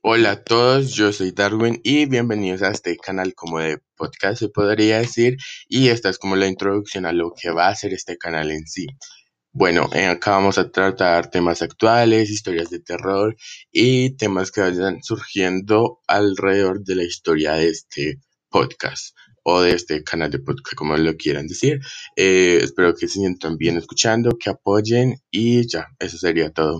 Hola a todos, yo soy Darwin y bienvenidos a este canal como de podcast se podría decir y esta es como la introducción a lo que va a ser este canal en sí. Bueno, eh, acá vamos a tratar temas actuales, historias de terror y temas que vayan surgiendo alrededor de la historia de este podcast o de este canal de podcast, como lo quieran decir. Eh, espero que se sientan bien escuchando, que apoyen y ya, eso sería todo.